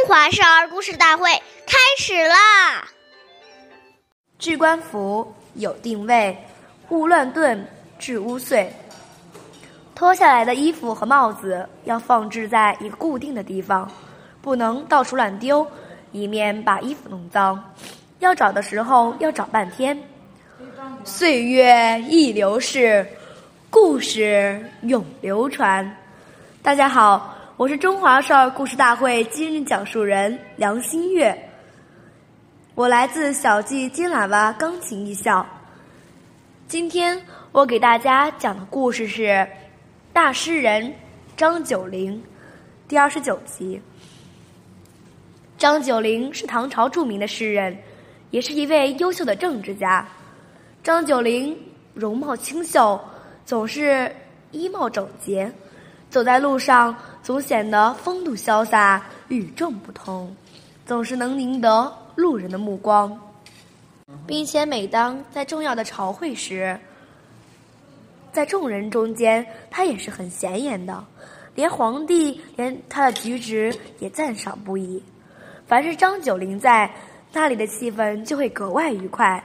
中华少儿故事大会开始啦！置冠服，有定位，勿乱顿，致污秽。脱下来的衣服和帽子要放置在一个固定的地方，不能到处乱丢，以免把衣服弄脏。要找的时候要找半天。岁月易流逝，故事永流传。大家好。我是中华少儿故事大会今日讲述人梁新月，我来自小季金喇叭钢琴艺校。今天我给大家讲的故事是《大诗人张九龄》第二十九集。张九龄是唐朝著名的诗人，也是一位优秀的政治家。张九龄容貌清秀，总是衣帽整洁。走在路上，总显得风度潇洒、与众不同，总是能赢得路人的目光，并且每当在重要的朝会时，在众人中间，他也是很显眼的，连皇帝连他的举止也赞赏不已。凡是张九龄在那里的气氛就会格外愉快，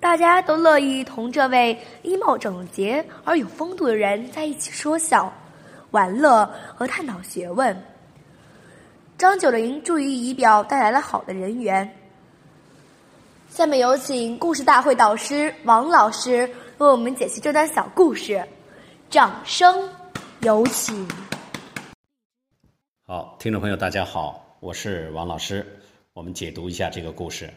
大家都乐意同这位衣帽整洁而有风度的人在一起说笑。玩乐和探讨学问。张九龄注意仪表带来了好的人缘。下面有请故事大会导师王老师为我们解析这段小故事，掌声有请。好，听众朋友，大家好，我是王老师，我们解读一下这个故事。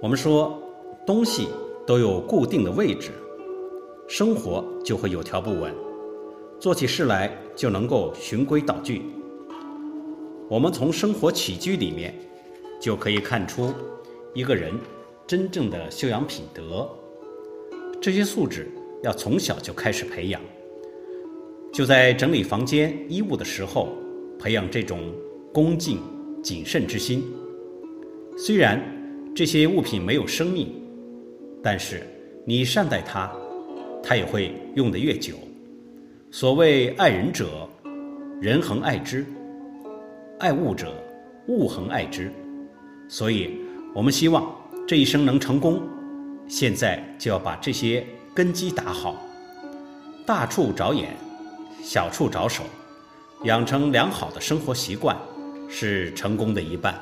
我们说，东西都有固定的位置。生活就会有条不紊，做起事来就能够循规蹈矩。我们从生活起居里面就可以看出一个人真正的修养品德。这些素质要从小就开始培养，就在整理房间衣物的时候，培养这种恭敬谨慎之心。虽然这些物品没有生命，但是你善待它。它也会用得越久。所谓爱人者，人恒爱之；爱物者，物恒爱之。所以，我们希望这一生能成功，现在就要把这些根基打好。大处着眼，小处着手，养成良好的生活习惯，是成功的一半。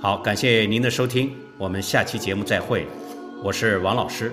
好，感谢您的收听，我们下期节目再会。我是王老师。